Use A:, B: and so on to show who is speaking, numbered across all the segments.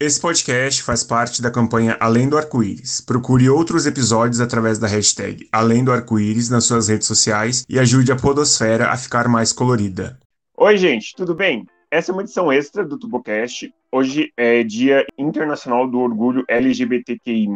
A: Esse podcast faz parte da campanha Além do Arco-Íris. Procure outros episódios através da hashtag Além do Arco-Íris nas suas redes sociais e ajude a Podosfera a ficar mais colorida.
B: Oi, gente, tudo bem? Essa é uma edição extra do TuboCast. Hoje é Dia Internacional do Orgulho LGBTQI+,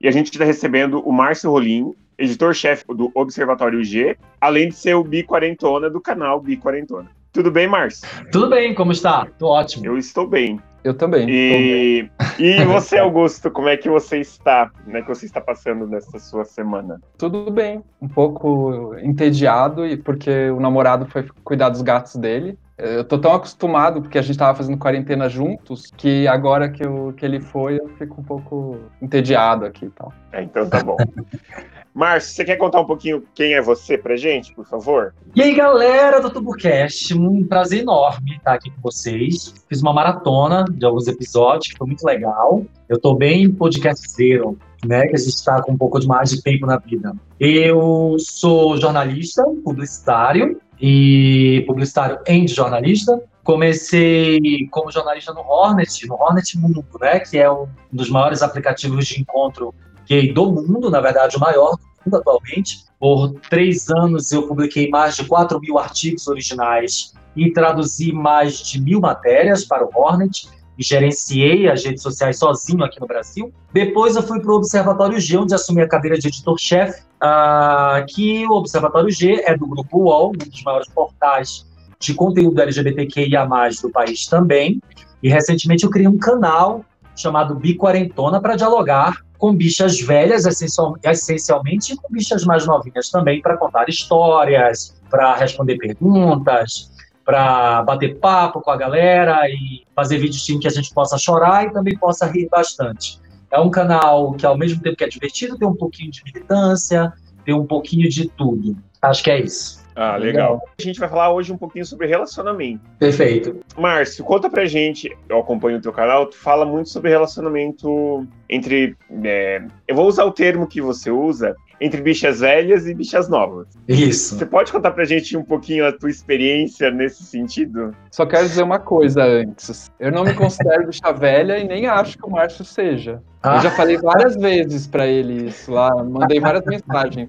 B: e a gente está recebendo o Márcio Rolim, editor-chefe do Observatório G, além de ser o Bi-Quarentona do canal Bi-Quarentona. Tudo bem, Márcio?
C: Tudo bem, como está? Tô ótimo.
B: Eu estou bem.
D: Eu também.
B: E, e você, Augusto, como é que você está? Como é que você está passando nessa sua semana?
D: Tudo bem. Um pouco entediado, e porque o namorado foi cuidar dos gatos dele. Eu tô tão acostumado, porque a gente tava fazendo quarentena juntos, que agora que, eu, que ele foi, eu fico um pouco entediado aqui e tal.
B: É, então tá bom. Márcio, você quer contar um pouquinho quem é você pra gente, por favor?
C: E aí, galera do TuboCast, um prazer enorme estar aqui com vocês. Fiz uma maratona de alguns episódios, que foi muito legal. Eu tô bem podcastzeiro, né, que a gente está com um pouco de mais de tempo na vida. Eu sou jornalista, publicitário, e publicitário em jornalista. Comecei como jornalista no Hornet, no Hornet Mundo, né, que é um dos maiores aplicativos de encontro gay do mundo, na verdade, o maior do mundo atualmente. Por três anos eu publiquei mais de 4 mil artigos originais e traduzi mais de mil matérias para o Hornet e gerenciei as redes sociais sozinho aqui no Brasil. Depois eu fui para o Observatório G, onde assumi a cadeira de editor-chefe, uh, que o Observatório G é do Grupo UOL, um dos maiores portais de conteúdo LGBTQIA+, do país também. E recentemente eu criei um canal chamado Biquarentona para dialogar com bichas velhas, essencialmente, e com bichas mais novinhas também, para contar histórias, para responder perguntas, para bater papo com a galera e fazer vídeos em que a gente possa chorar e também possa rir bastante. É um canal que, ao mesmo tempo que é divertido, tem um pouquinho de militância, tem um pouquinho de tudo. Acho que é isso.
B: Ah, legal. A gente vai falar hoje um pouquinho sobre relacionamento.
C: Perfeito.
B: Márcio, conta pra gente, eu acompanho o teu canal, tu fala muito sobre relacionamento entre. É, eu vou usar o termo que você usa, entre bichas velhas e bichas novas.
C: Isso.
B: Você pode contar pra gente um pouquinho a tua experiência nesse sentido?
D: Só quero dizer uma coisa antes. Eu não me considero bicha velha e nem acho que o Márcio seja. Ah. Eu já falei várias vezes para ele isso lá, mandei várias mensagens.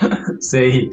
C: Sei.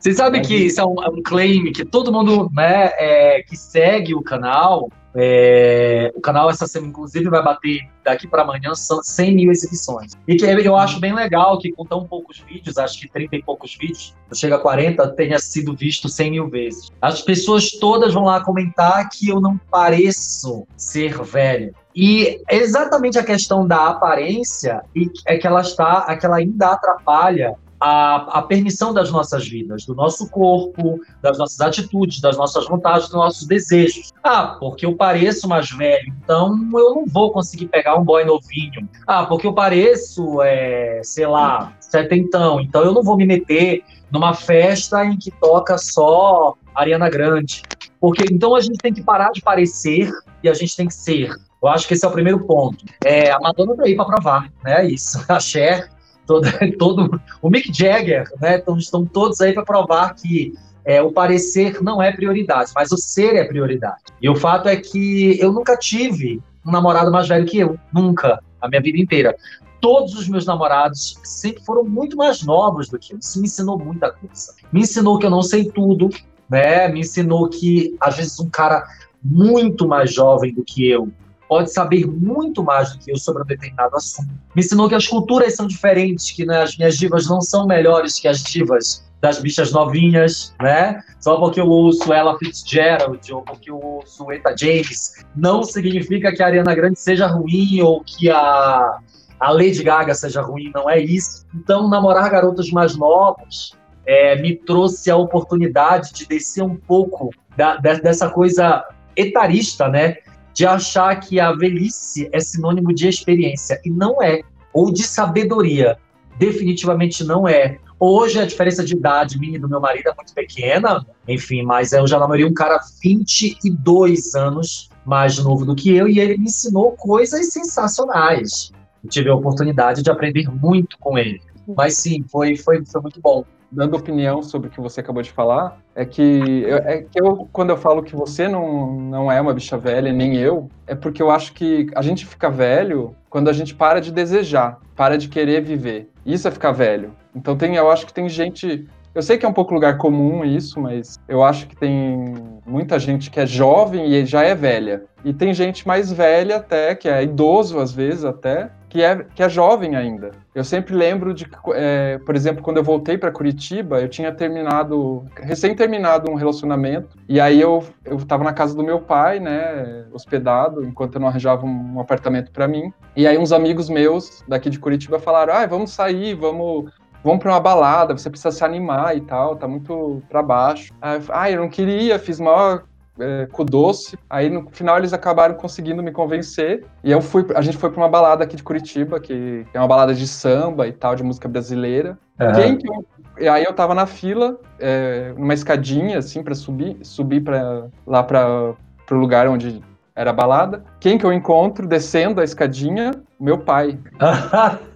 C: Você sabe que isso é um, é um, claim que todo mundo né, é, que segue o canal, é, o canal essa semana, inclusive, vai bater daqui para amanhã 100 mil exibições. E que eu acho bem legal que com tão poucos vídeos, acho que 30 e poucos vídeos, chega a 40, tenha sido visto 100 mil vezes. As pessoas todas vão lá comentar que eu não pareço ser velho. E exatamente a questão da aparência é que ela está, é que ela ainda atrapalha a, a permissão das nossas vidas, do nosso corpo, das nossas atitudes, das nossas vontades, dos nossos desejos. Ah, porque eu pareço mais velho, então eu não vou conseguir pegar um boy novinho. Ah, porque eu pareço, é, sei lá, setentão, então eu não vou me meter numa festa em que toca só Ariana Grande. Porque então a gente tem que parar de parecer e a gente tem que ser. Eu acho que esse é o primeiro ponto. É, a Madonna tá aí para provar, né? Isso. A Cher todo, todo o Mick Jagger, né? Então, estão todos aí para provar que é, o parecer não é prioridade, mas o ser é prioridade. E o fato é que eu nunca tive um namorado mais velho que eu, nunca, a minha vida inteira. Todos os meus namorados sempre foram muito mais novos do que eu. Isso me ensinou muita coisa. Me ensinou que eu não sei tudo, né? Me ensinou que às vezes um cara muito mais jovem do que eu pode saber muito mais do que eu sobre um determinado assunto. Me ensinou que as culturas são diferentes, que né, as minhas divas não são melhores que as divas das bichas novinhas, né? Só porque eu ouço ela Fitzgerald ou porque eu ouço Eta James, não significa que a Ariana Grande seja ruim ou que a, a Lady Gaga seja ruim, não é isso. Então, namorar garotas mais novas é, me trouxe a oportunidade de descer um pouco da, dessa coisa etarista, né? De achar que a velhice é sinônimo de experiência. E não é. Ou de sabedoria. Definitivamente não é. Hoje a diferença de idade minha e do meu marido é muito pequena, enfim, mas eu já namorei um cara 22 anos mais novo do que eu e ele me ensinou coisas sensacionais. Eu tive a oportunidade de aprender muito com ele. Mas sim, foi, foi, foi muito bom.
D: Dando opinião sobre o que você acabou de falar, é que, eu, é que eu, quando eu falo que você não, não é uma bicha velha, nem eu, é porque eu acho que a gente fica velho quando a gente para de desejar, para de querer viver. Isso é ficar velho. Então tem, eu acho que tem gente eu sei que é um pouco lugar comum isso, mas eu acho que tem muita gente que é jovem e já é velha. E tem gente mais velha até, que é idoso às vezes até, que é, que é jovem ainda. Eu sempre lembro de, é, por exemplo, quando eu voltei para Curitiba, eu tinha terminado, recém terminado um relacionamento, e aí eu, eu na casa do meu pai, né, hospedado, enquanto eu não arranjava um, um apartamento para mim. E aí uns amigos meus daqui de Curitiba falaram: ah, vamos sair, vamos vamos para uma balada, você precisa se animar e tal, tá muito para baixo. Aí, ah, eu não queria, fiz maior é, com doce. Aí no final eles acabaram conseguindo me convencer. E eu fui, a gente foi para uma balada aqui de Curitiba, que é uma balada de samba e tal, de música brasileira. Uhum. Quem que eu, e aí eu tava na fila, é, numa escadinha assim para subir, subir para lá para o lugar onde era a balada. Quem que eu encontro descendo a escadinha? Meu pai.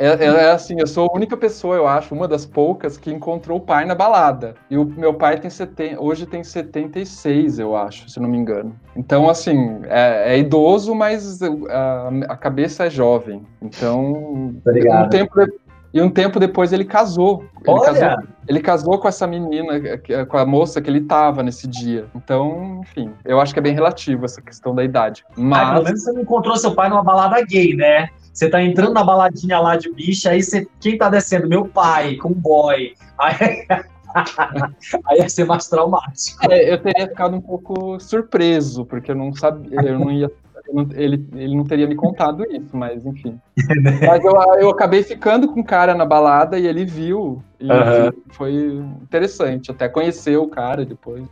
D: É, é, é, assim, eu sou a única pessoa, eu acho, uma das poucas que encontrou o pai na balada. E o meu pai tem seten... hoje tem 76, eu acho, se não me engano. Então, assim, é, é idoso, mas a, a, cabeça é jovem. Então,
C: Obrigado.
D: um tempo, e um tempo depois ele casou. Ele casou, ele casou com essa menina, com a moça que ele tava nesse dia. Então, enfim, eu acho que é bem relativo essa questão da idade. Mas... Ah,
C: pelo menos você não encontrou seu pai numa balada gay, né? Você tá entrando na baladinha lá de bicha, aí você, quem tá descendo? Meu pai, com boy. Aí, aí ia ser mais traumático.
D: É, eu teria ficado um pouco surpreso, porque eu não sabia, eu não ia ele, ele não teria me contado isso, mas enfim. mas eu, eu acabei ficando com o cara na balada e ele viu. E uhum. foi interessante, até conhecer o cara depois.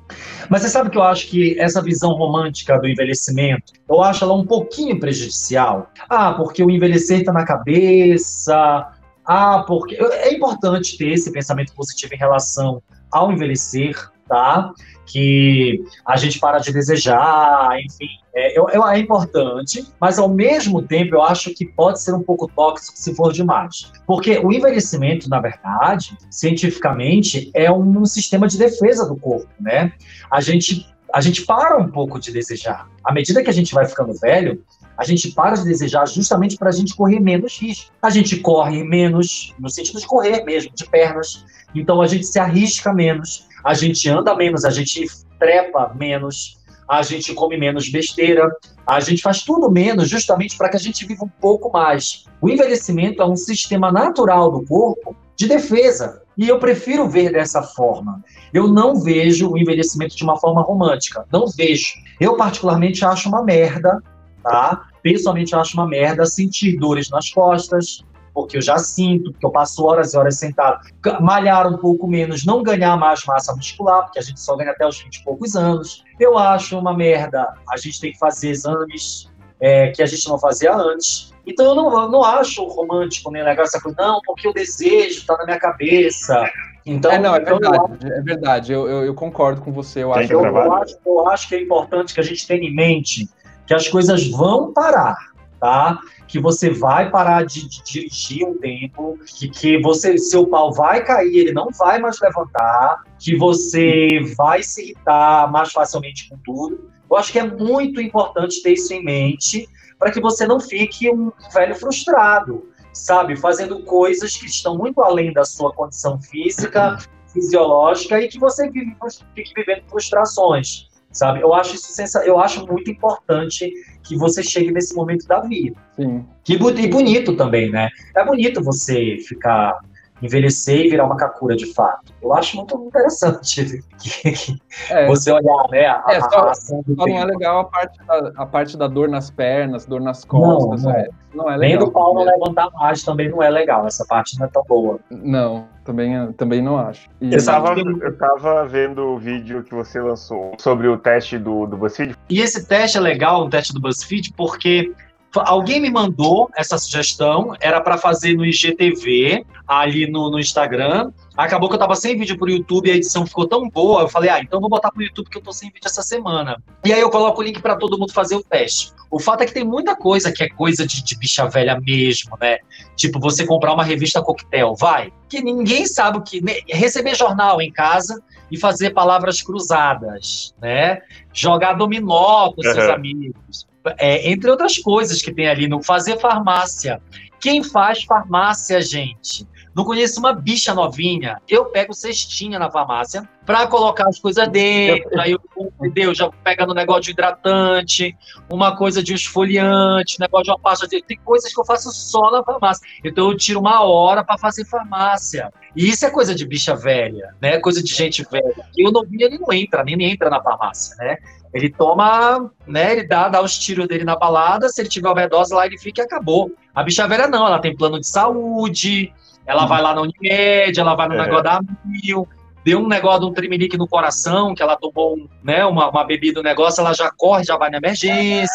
C: Mas você sabe que eu acho que essa visão romântica do envelhecimento, eu acho ela um pouquinho prejudicial. Ah, porque o envelhecer está na cabeça. Ah, porque. É importante ter esse pensamento positivo em relação ao envelhecer, tá? Que a gente para de desejar, enfim. É, eu, eu, é importante, mas ao mesmo tempo eu acho que pode ser um pouco tóxico se for demais. Porque o envelhecimento, na verdade, cientificamente, é um, um sistema de defesa do corpo, né? A gente, a gente para um pouco de desejar. À medida que a gente vai ficando velho, a gente para de desejar justamente para a gente correr menos risco. A gente corre menos, no sentido de correr mesmo, de pernas. Então a gente se arrisca menos, a gente anda menos, a gente trepa menos, a gente come menos besteira, a gente faz tudo menos justamente para que a gente viva um pouco mais. O envelhecimento é um sistema natural do corpo de defesa. E eu prefiro ver dessa forma. Eu não vejo o envelhecimento de uma forma romântica. Não vejo. Eu, particularmente, acho uma merda tá? Pessoalmente, acho uma merda sentir dores nas costas, porque eu já sinto, porque eu passo horas e horas sentado. Malhar um pouco menos, não ganhar mais massa muscular, porque a gente só ganha até os 20 e poucos anos. Eu acho uma merda a gente tem que fazer exames é, que a gente não fazia antes. Então eu não, eu não acho romântico nem legal essa coisa, não, porque o desejo está na minha cabeça. Então,
D: é, não, é
C: então
D: verdade, eu, é verdade, eu, eu, eu, concordo com você. Eu acho,
C: eu, eu, acho, eu acho que é importante que a gente tenha em mente que as coisas vão parar, tá? Que você vai parar de, de dirigir um tempo, que, que você, seu pau vai cair, ele não vai mais levantar, que você vai se irritar mais facilmente com tudo. Eu acho que é muito importante ter isso em mente para que você não fique um velho frustrado, sabe? Fazendo coisas que estão muito além da sua condição física, fisiológica e que você vive, fique vivendo frustrações sabe? Eu acho isso sensa... eu acho muito importante que você chegue nesse momento da vida.
D: Sim.
C: Que e bonito também, né? É bonito você ficar envelhecer e virar uma kakura de fato. Eu acho muito interessante é. você olhar, né? A,
D: é, só, a só não é legal a parte, da, a parte da dor nas pernas, dor nas costas. Não, não. É, não é legal.
C: Nem do pau não levantar mais também não é legal. Essa parte não é tão boa.
D: Não, também, também não acho.
B: E... Eu, tava, eu tava vendo o vídeo que você lançou sobre o teste do, do BuzzFeed.
C: E esse teste é legal, o teste do BuzzFeed, porque Alguém me mandou essa sugestão, era para fazer no IGTV, ali no, no Instagram. Acabou que eu tava sem vídeo pro YouTube, a edição ficou tão boa, eu falei, ah, então vou botar pro YouTube que eu tô sem vídeo essa semana. E aí eu coloco o link para todo mundo fazer o teste. O fato é que tem muita coisa que é coisa de, de bicha velha mesmo, né? Tipo, você comprar uma revista coquetel, vai. Que ninguém sabe o que. Receber jornal em casa e fazer palavras cruzadas, né? Jogar dominó com seus uhum. amigos. É, entre outras coisas que tem ali no fazer farmácia. Quem faz farmácia, gente? Não conheço uma bicha novinha. Eu pego cestinha na farmácia para colocar as coisas dentro. Aí eu? Já pegando um negócio de hidratante, uma coisa de esfoliante, negócio de uma pasta de. Tem coisas que eu faço só na farmácia. Então eu tiro uma hora para fazer farmácia. E isso é coisa de bicha velha, né? Coisa de gente velha. E o novinho ele não entra, nem entra na farmácia, né? Ele toma, né? Ele dá, dá os tiros dele na balada, se ele tiver overdose lá, ele fica e acabou. A bicha velha não, ela tem plano de saúde, ela vai lá na Unimed, ela vai no é. negócio da Mil, deu um negócio de um trimelique no coração, que ela tomou né, uma, uma bebida, um negócio, ela já corre, já vai na emergência.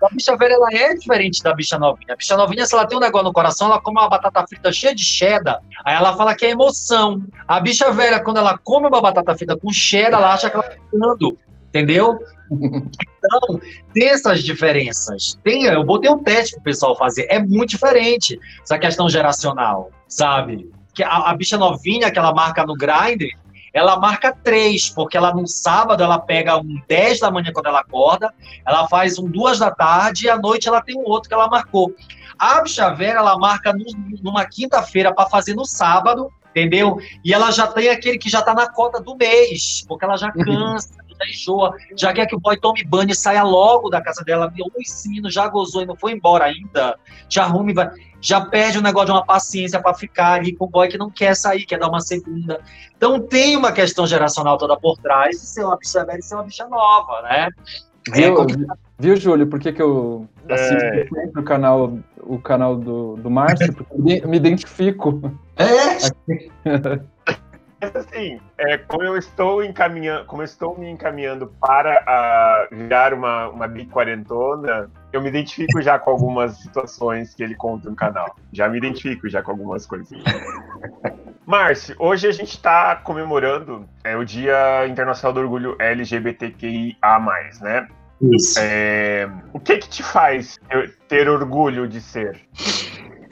C: A bicha velha, ela é diferente da bicha novinha. A bicha novinha, se ela tem um negócio no coração, ela come uma batata frita cheia de cheddar, aí ela fala que é emoção. A bicha velha, quando ela come uma batata frita com cheddar, ela acha que ela tá ficando, entendeu? Então, tem essas diferenças. Tem, eu botei um teste pro pessoal fazer. É muito diferente essa questão geracional, sabe? Que a, a bicha novinha que ela marca no grinder, ela marca três, porque ela no sábado ela pega um 10 da manhã quando ela acorda, ela faz um duas da tarde e à noite ela tem um outro que ela marcou. A bicha velha, ela marca no, numa quinta-feira para fazer no sábado, entendeu? E ela já tem aquele que já tá na cota do mês, porque ela já cansa enjoa, já quer que o boy tome banho e saia logo da casa dela. Meu, esse menino já gozou e não foi embora ainda. Já arrume, vai, já perde o negócio de uma paciência para ficar ali com o boy que não quer sair, quer dar uma segunda. Então tem uma questão geracional toda por trás de ser uma bicha velha e ser uma bicha nova, né?
D: Viu, é viu Júlio, por que, que eu assisto é. sempre o canal, o canal do, do Márcio? Porque eu me identifico.
B: É? Mas assim, é, como eu estou encaminhando, como estou me encaminhando para uh, virar uma, uma biquarentona, eu me identifico já com algumas situações que ele conta no canal. Já me identifico já com algumas coisas. Márcio, hoje a gente está comemorando é, o Dia Internacional do Orgulho LGBTQIA+, né?
C: Isso.
B: É, o que que te faz ter orgulho de ser?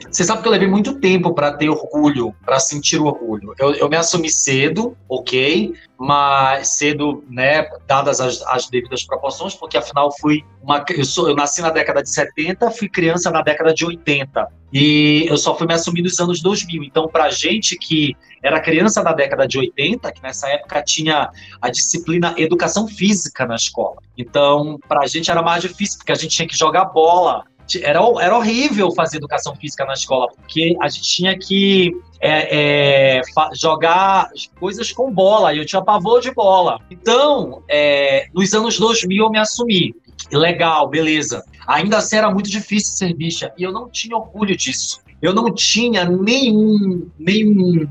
C: Você sabe que eu levei muito tempo para ter orgulho, para sentir orgulho. Eu, eu, me assumi cedo, ok, mas cedo, né, dadas as, as devidas proporções, porque afinal fui uma, eu, sou, eu nasci na década de 70, fui criança na década de 80 e eu só fui me assumir nos anos 2000. Então, para gente que era criança da década de 80, que nessa época tinha a disciplina educação física na escola. Então, para gente era mais difícil, porque a gente tinha que jogar bola, era, era horrível fazer educação física na escola, porque a gente tinha que é, é, jogar coisas com bola, e eu tinha pavor de bola. Então, é, nos anos 2000 eu me assumi. Legal, beleza. Ainda assim era muito difícil ser bicha, e eu não tinha orgulho disso. Eu não tinha nenhum, nenhum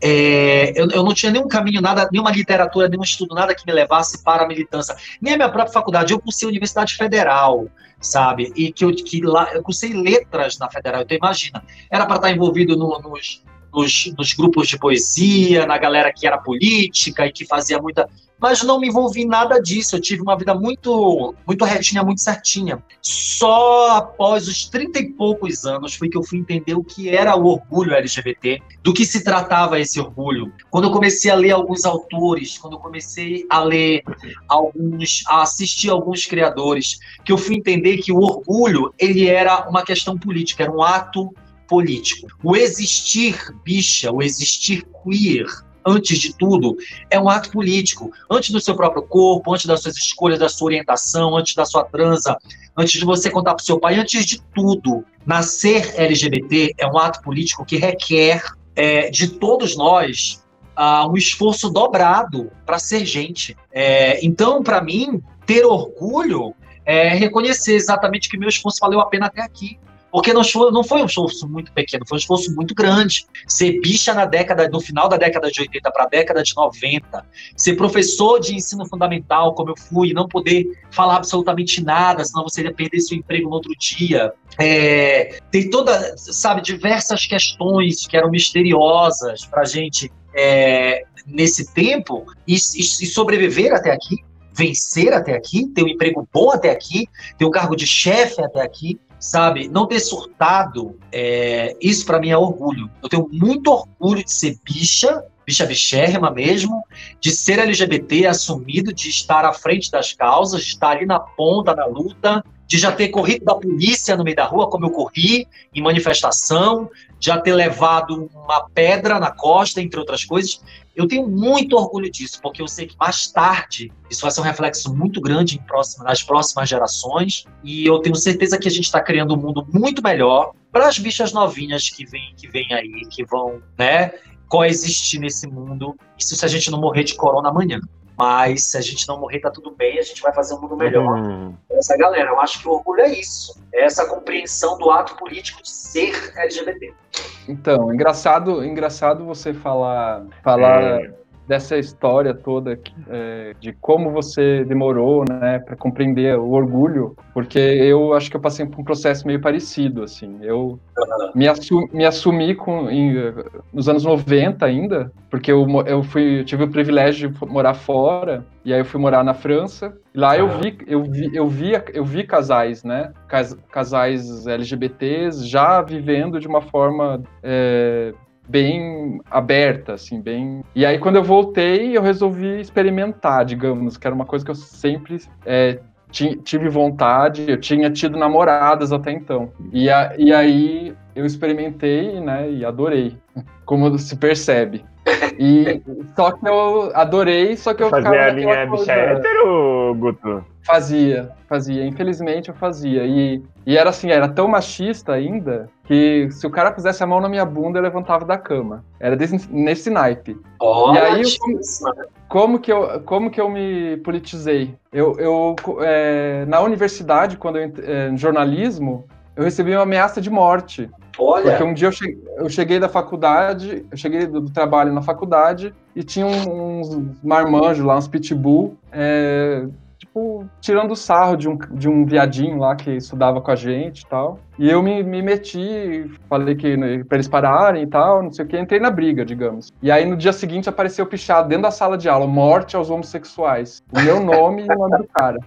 C: é, eu, eu, não tinha nenhum caminho, nada, nenhuma literatura, nenhum estudo, nada que me levasse para a militância. Nem a minha própria faculdade. Eu cursei a Universidade Federal, sabe? E que eu, que lá, eu cursei letras na Federal, então imagina. Era para estar envolvido no, nos, nos, nos, grupos de poesia, na galera que era política e que fazia muita mas não me envolvi em nada disso. Eu tive uma vida muito, muito retinha, muito certinha. Só após os 30 e poucos anos foi que eu fui entender o que era o orgulho LGBT, do que se tratava esse orgulho. Quando eu comecei a ler alguns autores, quando eu comecei a ler alguns, a assistir alguns criadores, que eu fui entender que o orgulho ele era uma questão política, era um ato político. O existir bicha, o existir queer, antes de tudo, é um ato político. Antes do seu próprio corpo, antes das suas escolhas, da sua orientação, antes da sua transa, antes de você contar para o seu pai, antes de tudo, nascer LGBT é um ato político que requer é, de todos nós uh, um esforço dobrado para ser gente. É, então, para mim, ter orgulho é reconhecer exatamente que meu esforço valeu a pena até aqui. Porque não foi, não foi um esforço muito pequeno, foi um esforço muito grande. Ser bicha na década, no final da década de 80 para a década de 90, ser professor de ensino fundamental, como eu fui, não poder falar absolutamente nada, senão você ia perder seu emprego no outro dia. É, tem toda, sabe, diversas questões que eram misteriosas para a gente é, nesse tempo e, e sobreviver até aqui vencer até aqui, ter um emprego bom até aqui, ter um cargo de chefe até aqui, sabe? Não ter surtado, é, isso para mim é orgulho. Eu tenho muito orgulho de ser bicha, bicha bichérrima mesmo, de ser LGBT assumido, de estar à frente das causas, de estar ali na ponta da luta, de já ter corrido da polícia no meio da rua, como eu corri, em manifestação, já ter levado uma pedra na costa, entre outras coisas. Eu tenho muito orgulho disso, porque eu sei que mais tarde isso vai ser um reflexo muito grande próxima, nas próximas gerações, e eu tenho certeza que a gente está criando um mundo muito melhor para as bichas novinhas que vêm que vem aí, que vão né, coexistir nesse mundo, isso se a gente não morrer de corona amanhã. Mas se a gente não morrer, tá tudo bem, a gente vai fazer um mundo melhor. Uhum. Essa galera, eu acho que o orgulho é isso. É essa compreensão do ato político de ser LGBT.
D: Então, engraçado, engraçado você falar, falar é dessa história toda é, de como você demorou, né, para compreender o orgulho, porque eu acho que eu passei por um processo meio parecido, assim. Eu me, assu me assumi com, em, nos anos 90 ainda, porque eu, eu fui, eu tive o privilégio de morar fora, e aí eu fui morar na França. Lá eu vi, eu vi, eu vi, eu vi casais, né, casais LGBTs já vivendo de uma forma é, bem aberta, assim, bem. E aí, quando eu voltei, eu resolvi experimentar, digamos, que era uma coisa que eu sempre é, tive vontade, eu tinha tido namoradas até então. E, a, e aí eu experimentei, né, e adorei, como se percebe. E só que eu adorei, só que eu
B: Fazer ficava. Fazer a linha bicha hétero, Guto?
D: Fazia, fazia. Infelizmente eu fazia. E, e era assim, era tão machista ainda que se o cara pusesse a mão na minha bunda, eu levantava da cama. Era desse, nesse naipe.
C: Oh,
D: e aí, como, como, que eu, como que eu me politizei? Eu, eu é, na universidade, quando eu é, no jornalismo, eu recebi uma ameaça de morte.
C: Olha.
D: Porque um dia eu cheguei, eu cheguei da faculdade, eu cheguei do, do, trabalho na faculdade e tinha uns marmanjos lá, uns pitbull, é, tipo, tirando sarro de um, de um viadinho lá que estudava com a gente e tal. E eu me, me meti, falei que né, para eles pararem e tal, não sei o que, entrei na briga, digamos. E aí no dia seguinte apareceu pichado dentro da sala de aula, morte aos homossexuais. O meu nome e o nome do cara.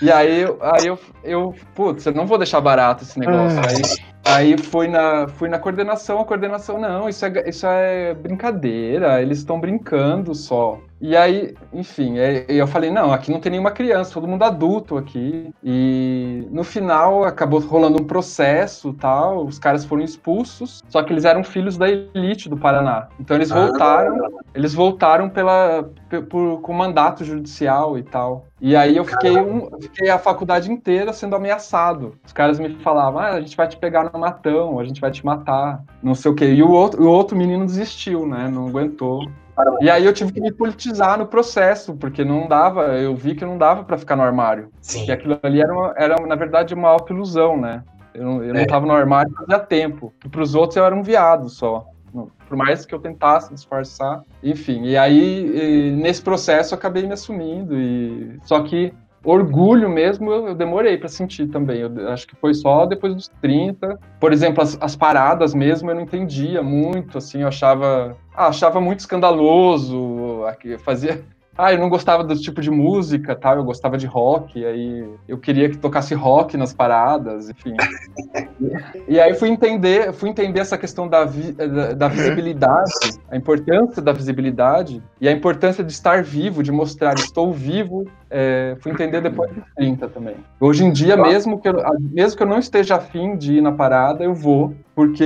D: E aí, aí eu, eu, putz, eu não vou deixar barato esse negócio. Ah. Aí Aí fui na, fui na coordenação, a coordenação, não, isso é, isso é brincadeira, eles estão brincando só. E aí, enfim, é, eu falei, não, aqui não tem nenhuma criança, todo mundo adulto aqui. E no final acabou rolando um processo tal, os caras foram expulsos, só que eles eram filhos da elite do Paraná. Então eles ah. voltaram, ah. eles voltaram pela, por, com mandato judicial e tal. E aí eu fiquei, um, fiquei a faculdade inteira sendo ameaçado. Os caras me falavam, ah, a gente vai te pegar no matão, a gente vai te matar, não sei o quê. E o outro, o outro menino desistiu, né? Não aguentou. E aí eu tive que me politizar no processo, porque não dava, eu vi que não dava para ficar no armário. Sim. Que aquilo ali era, uma, era, na verdade, uma autoilusão, né? Eu não, eu é. não tava no armário fazia tempo. E pros outros eu era um viado só. Por mais que eu tentasse disfarçar. Enfim, e aí, e, nesse processo, eu acabei me assumindo. E... Só que orgulho mesmo eu, demorei para sentir também. Eu acho que foi só depois dos 30. Por exemplo, as, as, paradas mesmo eu não entendia muito, assim, eu achava, ah, achava muito escandaloso, fazia ah, eu não gostava do tipo de música, tal, eu gostava de rock, aí eu queria que tocasse rock nas paradas, enfim. e, aí fui entender, fui entender essa questão da, vi, da, da, visibilidade, a importância da visibilidade e a importância de estar vivo, de mostrar estou vivo, é, fui entender depois dos 30 também. Hoje em dia, mesmo que, eu, mesmo que eu não esteja afim de ir na parada, eu vou, porque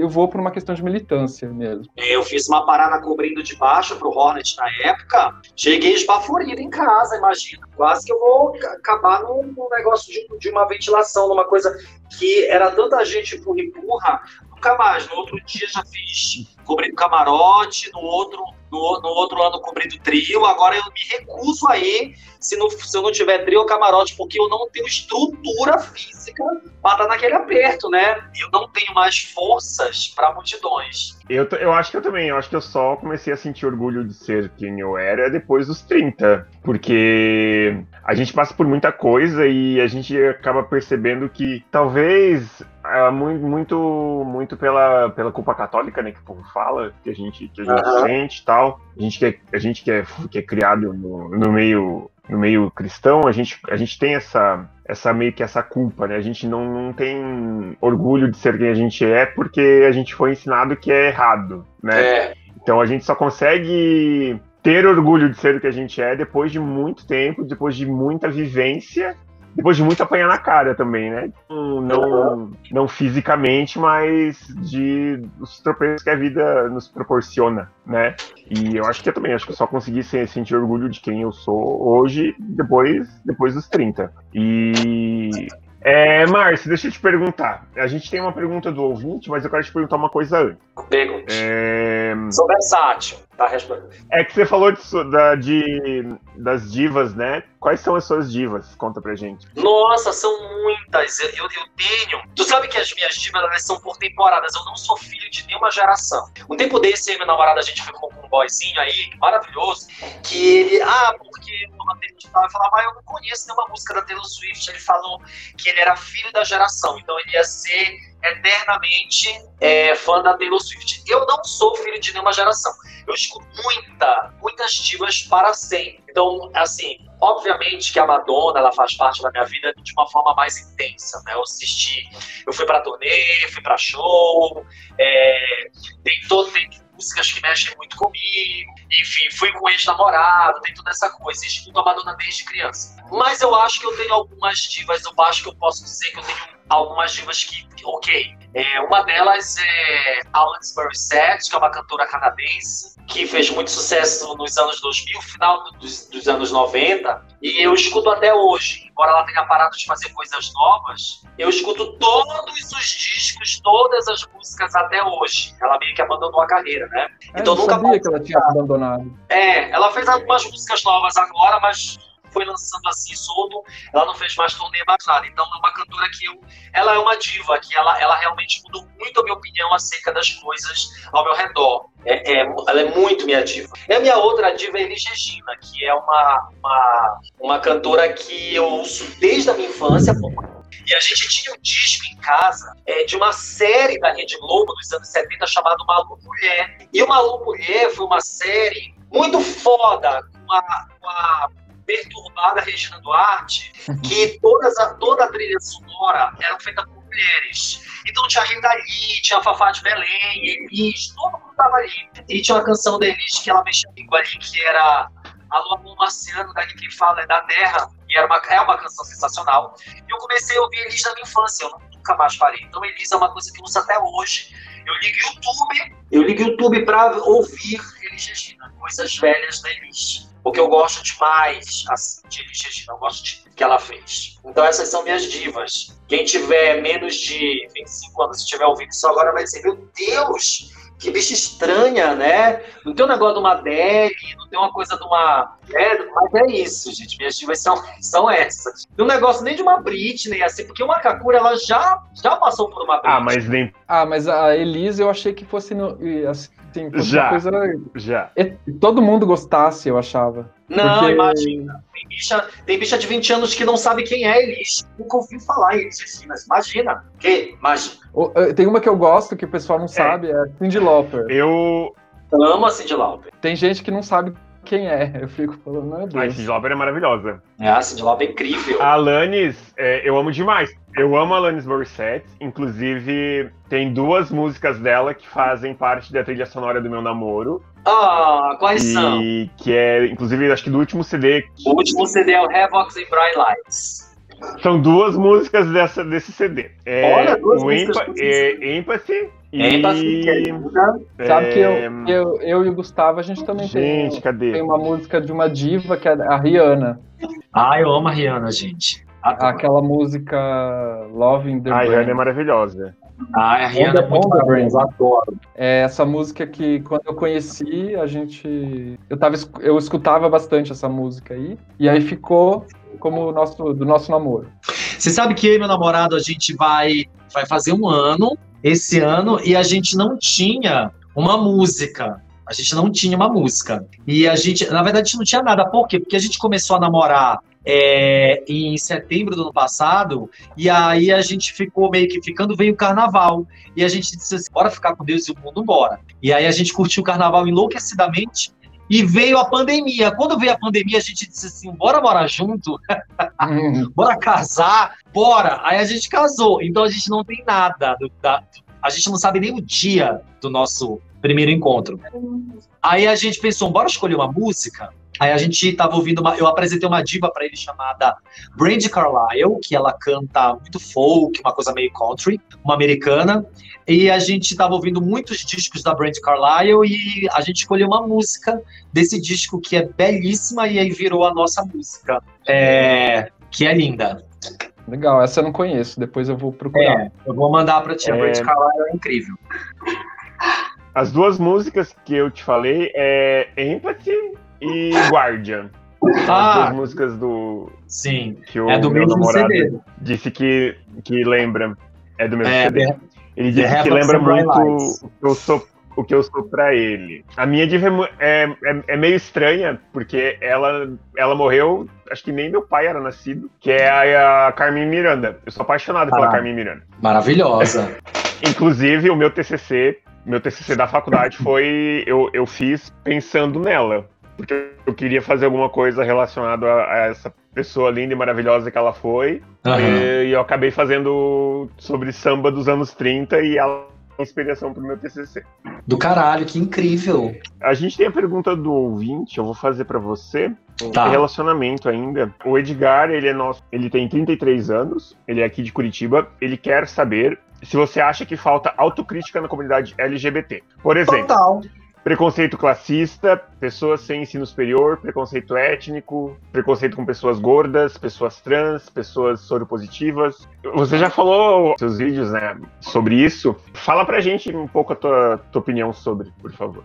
D: eu vou por uma questão de militância mesmo.
C: Eu fiz uma parada cobrindo de baixo pro Hornet na época, cheguei esbaforido em casa, imagina. Quase que eu vou acabar num, num negócio de, de, uma ventilação, numa coisa que era tanta gente empurra-empurra, nunca mais. No outro dia já fiz cobrindo camarote, no outro, no, no outro ano cobrindo trio, agora eu me recuso aí se, não, se eu não tiver trio ou camarote, porque eu não tenho estrutura física para estar naquele aperto, né? Eu não tenho mais forças para multidões.
B: Eu, eu acho que eu também, eu acho que eu só comecei a sentir orgulho de ser quem eu era depois dos 30, porque a gente passa por muita coisa e a gente acaba percebendo que talvez é muito, muito, muito pela, pela culpa católica, né, que o povo fala, que a gente, que a gente uhum. sente e tal. A gente que é, a gente que é, que é criado no, no meio no meio cristão, a gente, a gente tem essa, essa meio que essa culpa, né? A gente não, não tem orgulho de ser quem a gente é porque a gente foi ensinado que é errado, né? É. Então a gente só consegue ter orgulho de ser o que a gente é depois de muito tempo, depois de muita vivência depois de muito apanhar na cara também, né? Não, não fisicamente, mas de os tropeços que a vida nos proporciona, né? E eu acho que eu também, acho que eu só consegui sentir orgulho de quem eu sou hoje, depois, depois dos 30. E é, Márcio, deixa eu te perguntar. A gente tem uma pergunta do ouvinte, mas eu quero te perguntar uma coisa antes.
C: Pergunte. É... Sou versátil, tá respondendo.
B: É que você falou de, da, de, das divas, né? Quais são as suas divas? Conta pra gente.
C: Nossa, são muitas. Eu, eu, eu tenho. Tu sabe que as minhas divas elas são por temporadas. Eu não sou filho de nenhuma geração. Um tempo desse, meu namorado, a gente ficou com um boyzinho aí, maravilhoso, que ele. Ah, porque uma vez eu falava, ah, eu não conheço nenhuma música da Taylor Swift. Ele falou que ele era filho da geração, então ele ia ser eternamente é, fã da Taylor Swift. Eu não sou filho de nenhuma geração. Eu escuto muita, muitas divas para sempre. Então, assim, obviamente que a Madonna ela faz parte da minha vida de uma forma mais intensa, né? Eu assisti, eu fui para turnê, fui para show, é, tem todo tem músicas que mexem muito comigo, enfim, fui com ex-namorado, tem toda essa coisa, escuto a Madonna desde criança. Mas eu acho que eu tenho algumas divas, eu acho que eu posso dizer que eu tenho algumas divas que, ok. É, uma delas é Alanis Morissette, que é uma cantora canadense, que fez muito sucesso nos anos 2000, final dos, dos anos 90, e eu escuto até hoje. Embora ela tenha parado de fazer coisas novas, eu escuto todos os discos, todas as músicas até hoje. Ela meio que abandonou a carreira, né?
D: É, então eu nunca sabia que ela tinha abandonado.
C: É, ela fez algumas músicas novas agora, mas foi lançando assim solto, ela não fez mais turnê mais nada. Então é uma cantora que eu, ela é uma diva, que ela, ela realmente mudou muito a minha opinião acerca das coisas ao meu redor. É, é, ela é muito minha diva. E a minha outra diva é Elis Regina, que é uma, uma, uma cantora que eu ouço desde a minha infância. E a gente tinha um disco em casa é, de uma série da Rede Globo dos anos 70 chamado Malu Mulher. E o Malu Mulher foi uma série muito foda, uma, uma perturbada Regina Duarte, que todas a, toda a trilha sonora era feita por mulheres. Então tinha a Rita Lee, tinha a Fafá de Belém, Elis, todo mundo tava ali. E tinha uma canção da Elis que ela mexia comigo ali, que era Alô Amor Marciano, daqui quem fala é da Terra, e era uma, é uma canção sensacional. Eu comecei a ouvir Elis na minha infância, eu nunca mais parei. Então Elis é uma coisa que eu uso até hoje. Eu ligo YouTube, eu ligo YouTube para ouvir Elis Regina, coisas velhas da Elis porque eu gosto demais assim, de Regina, eu gosto de que ela fez. Então essas são minhas divas. Quem tiver menos de 25 anos, se estiver ouvindo isso agora, vai dizer, meu Deus, que bicho estranha, né? Não tem um negócio de uma Adele, não tem uma coisa de uma. É, mas é isso, gente. Minhas divas são, são essas. Não tem um negócio nem de uma Britney, assim, porque uma Kakura, ela já, já passou por uma
B: Britney. Ah, mas nem.
D: Ah, mas a Elise eu achei que fosse no, assim, Sim,
B: já, coisa... já.
D: todo mundo gostasse, eu achava.
C: Não, porque... imagina. Tem bicha, tem bicha de 20 anos que não sabe quem é Elis. Nunca ouviu falar em Elis mas imagina. Que? Imagina.
D: Eh, tem uma que eu gosto que o pessoal não é. sabe, é Cindy Lauper.
B: Eu...
C: Amo a Cindy Lauper.
D: Tem gente que não sabe quem é. Eu fico falando, meu Deus.
B: A Cindy Lauper é maravilhosa.
C: É, a Cindy Lauper é incrível.
B: A Alanis, é, eu amo demais. Eu amo a Alanis Morissette. Inclusive, tem duas músicas dela que fazem parte da trilha sonora do meu namoro.
C: Ah, quais
B: e
C: são?
B: Que é, inclusive, acho que do último CD.
C: O último CD é o Havocs and Bright Lights.
B: São duas músicas dessa, desse CD. É, Olha, duas o músicas. Empa é, Empathy
C: e...
D: É, Sabe que eu, eu, eu e o Gustavo, a gente também
B: gente,
D: tem,
B: cadê?
D: tem uma música de uma diva que é a Rihanna.
C: Ah, eu amo a Rihanna, gente.
D: Adoro. Aquela música Love in the
B: A Rihanna é maravilhosa.
C: Ah, a Rihanna é muito maravilhosa, adoro.
D: É essa música que quando eu conheci, a gente. Eu, tava, eu escutava bastante essa música aí. E aí ficou como nosso, do nosso namoro.
C: Você sabe que eu e meu namorado, a gente vai, vai fazer um ano esse ano e a gente não tinha uma música. A gente não tinha uma música. E a gente, na verdade, a gente não tinha nada. Por quê? Porque a gente começou a namorar é, em setembro do ano passado, e aí a gente ficou meio que ficando, veio o carnaval. E a gente disse assim: bora ficar com Deus e o mundo, bora. E aí a gente curtiu o carnaval enlouquecidamente. E veio a pandemia. Quando veio a pandemia, a gente disse assim: bora morar junto, bora casar, bora. Aí a gente casou. Então a gente não tem nada. Do, da, a gente não sabe nem o dia do nosso primeiro encontro. Aí a gente pensou: bora escolher uma música. Aí a gente tava ouvindo uma, eu apresentei uma diva para ele chamada Brandy Carlile, que ela canta muito folk, uma coisa meio country, uma americana. E a gente tava ouvindo muitos discos da Brandy Carlile e a gente escolheu uma música desse disco que é belíssima e aí virou a nossa música, é, que é linda.
D: Legal, essa eu não conheço, depois eu vou procurar.
C: É, eu vou mandar para ti, a é... Brandy Carlile é incrível.
B: As duas músicas que eu te falei é Empathy e Guardian. Ah, As duas músicas do.
C: Sim.
B: Que o é do meu namorado CD. disse que, que lembra. É do mesmo é, CD. Ele disse que lembra muito o que eu sou o que eu sou pra ele. A minha diva é, é, é, meio estranha, porque ela, ela morreu, acho que nem meu pai era nascido, que é a, a Carmen Miranda. Eu sou apaixonado ah, pela Carmen Miranda.
C: Maravilhosa.
B: Inclusive, o meu TCC, meu TCC da faculdade foi, eu, eu fiz pensando nela porque eu queria fazer alguma coisa relacionada a, a essa pessoa linda e maravilhosa que ela foi. Uhum. E, e, eu acabei fazendo sobre samba dos anos 30 e ela é inspiração para o meu TCC.
C: Do caralho, que incrível.
B: A gente tem a pergunta do ouvinte, eu vou fazer para você. Tá. Relacionamento ainda. O Edgar, ele é nosso, ele tem 33 anos, ele é aqui de Curitiba, ele quer saber se você acha que falta autocrítica na comunidade LGBT. Por exemplo, Total. Preconceito classista, pessoas sem ensino superior, preconceito étnico, preconceito com pessoas gordas, pessoas trans, pessoas soropositivas. Você já falou seus vídeos, né, sobre isso. Fala pra gente um pouco a tua, tua opinião sobre, por favor.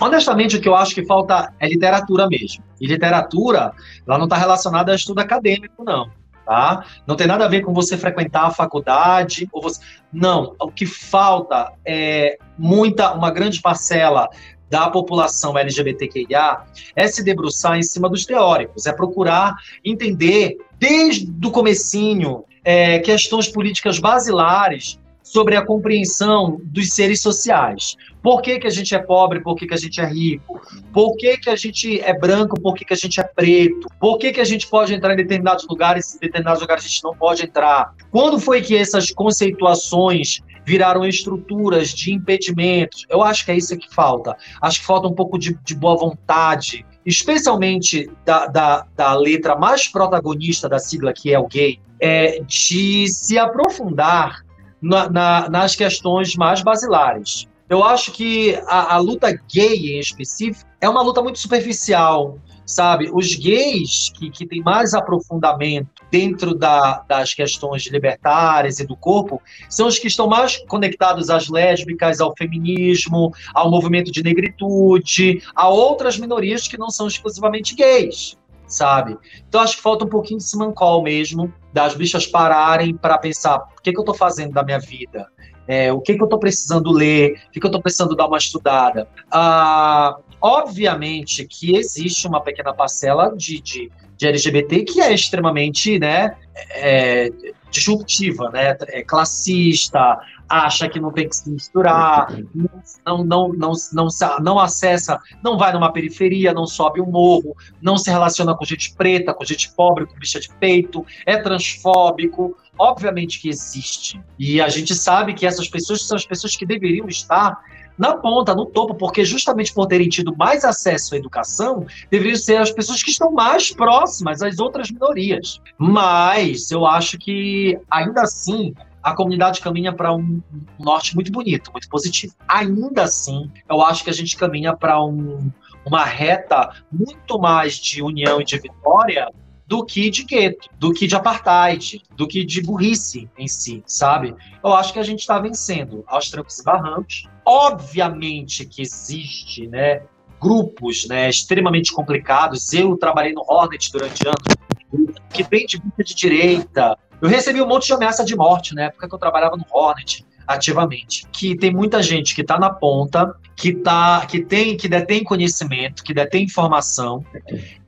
C: Honestamente, o que eu acho que falta é literatura mesmo. E literatura, ela não está relacionada a estudo acadêmico, não tá? Não tem nada a ver com você frequentar a faculdade ou você... não. O que falta é muita, uma grande parcela da população LGBTQIA é se debruçar em cima dos teóricos, é procurar entender desde o comecinho é, questões políticas basilares sobre a compreensão dos seres sociais. Por que, que a gente é pobre, por que, que a gente é rico? Por que, que a gente é branco, por que, que a gente é preto? Por que, que a gente pode entrar em determinados lugares, em determinados lugares a gente não pode entrar? Quando foi que essas conceituações viraram estruturas de impedimentos? Eu acho que é isso que falta. Acho que falta um pouco de, de boa vontade, especialmente da, da, da, letra mais protagonista da sigla, que é o gay, é de se aprofundar na, na, nas questões mais basilares. Eu acho que a, a, luta gay em específico é uma luta muito superficial, sabe? Os gays que, que têm mais aprofundamento dentro da, das questões libertárias e do corpo são os que estão mais conectados às lésbicas, ao feminismo, ao movimento de negritude, a outras minorias que não são exclusivamente gays sabe? Então acho que falta um pouquinho de simancol mesmo, das bichas pararem para pensar o que, que eu estou fazendo da minha vida, é, o que, que eu estou precisando ler, o que, que eu estou precisando dar uma estudada. Ah, obviamente que existe uma pequena parcela de, de, de LGBT que é extremamente né, é, disruptiva, né, é classista, acha que não tem que se misturar, não, não, não, não, não acessa, não vai numa periferia, não sobe um morro, não se relaciona com gente preta, com gente pobre, com bicha de peito, é transfóbico. Obviamente que existe. E a gente sabe que essas pessoas são as pessoas que deveriam estar na ponta, no topo, porque justamente por terem tido mais acesso à educação, deveriam ser as pessoas que estão mais próximas às outras minorias. Mas eu acho que, ainda assim, a comunidade caminha para um, norte muito bonito, muito positivo. Ainda assim, eu acho que a gente caminha para um, uma reta muito mais de união e de vitória do que de gueto, do que de apartheid, do que de burrice em si, sabe? Eu acho que a gente está vencendo aos trancos e barrancos. Obviamente que existe, né, grupos, né, extremamente complicados. Eu trabalhei no Hornet durante anos, que vem de de direita, Eu recebi um monte de ameaça de morte na época que eu trabalhava no Hornet ativamente. Que tem muita gente que está na ponta, que tá, que tem, que detém conhecimento, que detém informação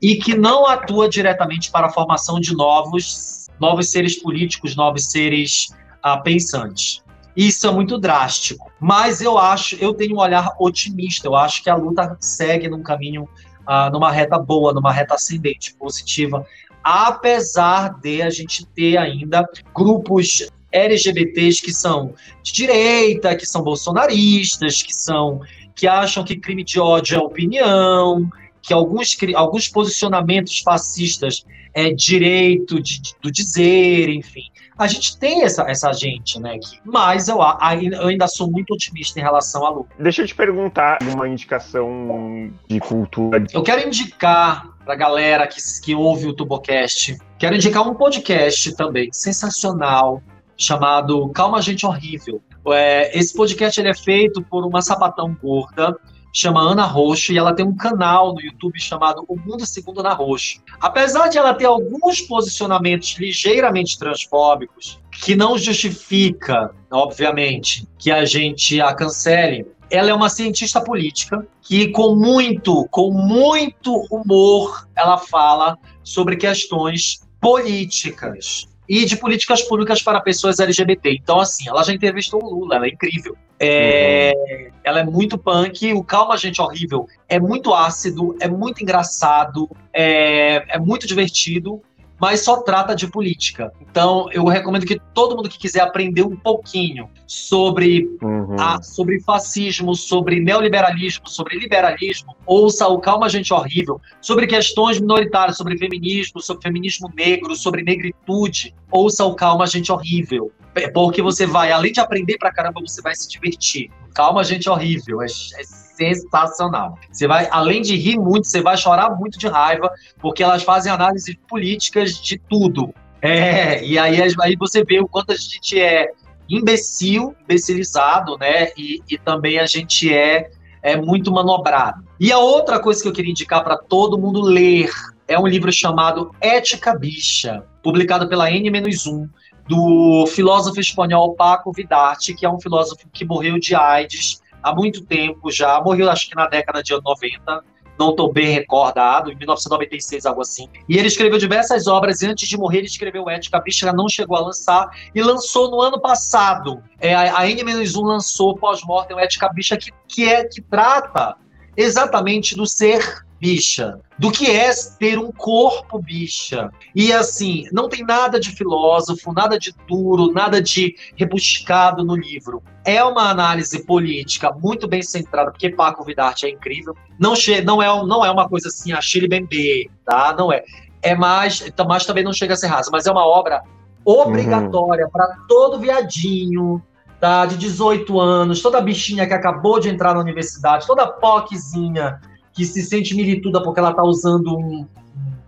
C: e que não atua diretamente para a formação de novos, novos seres políticos, novos seres ah, pensantes. Isso é muito drástico. Mas eu acho, eu tenho um olhar otimista. Eu acho que a luta segue num caminho, ah, numa reta boa, numa reta ascendente, positiva apesar de a gente ter ainda grupos LGBTs que são de direita, que são bolsonaristas, que são que acham que crime de ódio é opinião, que alguns, alguns posicionamentos fascistas é direito de, de, do dizer, enfim. A gente tem essa, essa gente, né? Aqui. Mas eu, eu ainda sou muito otimista em relação à luta.
B: Deixa eu te perguntar uma indicação de cultura.
C: Eu quero indicar para a galera que, que ouve o Tubocast, quero indicar um podcast também sensacional chamado Calma Gente Horrível. É, esse podcast ele é feito por uma sapatão gorda, chama Ana Roxo, e ela tem um canal no YouTube chamado O Mundo Segundo Ana Roxo. Apesar de ela ter alguns posicionamentos ligeiramente transfóbicos, que não justifica, obviamente, que a gente a cancele, ela é uma cientista política que com muito, com muito humor, ela fala sobre questões políticas e de políticas públicas para pessoas LGBT. Então, assim, ela já entrevistou o Lula, ela é incrível. É, uhum. Ela é muito punk, o Calma Gente Horrível é muito ácido, é muito engraçado, é, é muito divertido mas só trata de política. Então, eu recomendo que todo mundo que quiser aprender um pouquinho sobre, uhum. a, sobre fascismo, sobre neoliberalismo, sobre liberalismo, ouça o Calma Gente Horrível, sobre questões minoritárias, sobre feminismo, sobre feminismo negro, sobre negritude, ouça o Calma Gente Horrível. Porque você vai, além de aprender pra caramba, você vai se divertir. Calma Gente Horrível, é, é sensacional. Você vai, além de rir muito, você vai chorar muito de raiva, porque elas fazem análises políticas de tudo. É, e aí, aí você vê o quanto a gente é imbecil, imbecilizado, né? E, e também a gente é, é muito manobrado. E a outra coisa que eu queria indicar para todo mundo ler é um livro chamado Ética Bicha, publicado pela N-1, do filósofo espanhol Paco Vidarte, que é um filósofo que morreu de AIDS há muito tempo já, morreu acho que na década de 90, não estou bem recordado, em 1996, algo assim. E ele escreveu diversas obras, e antes de morrer ele escreveu Ética Bicha, não chegou a lançar, e lançou no ano passado. É, a N-1 lançou pós-mortem Ética Bicha, que, que, é, que trata exatamente do ser bicha, do que é ter um corpo bicha. E assim, não tem nada de filósofo, nada de duro, nada de rebuscado no livro. É uma análise política muito bem centrada, porque Paco Vidarte é incrível. Não, não, é, não é uma coisa assim, a Chile Bembê, tá? Não é. É mais, então, mas também não chega a ser rasa, mas é uma obra obrigatória uhum. para todo viadinho, tá? De 18 anos, toda bichinha que acabou de entrar na universidade, toda POCzinha que se sente milituda porque ela está usando um,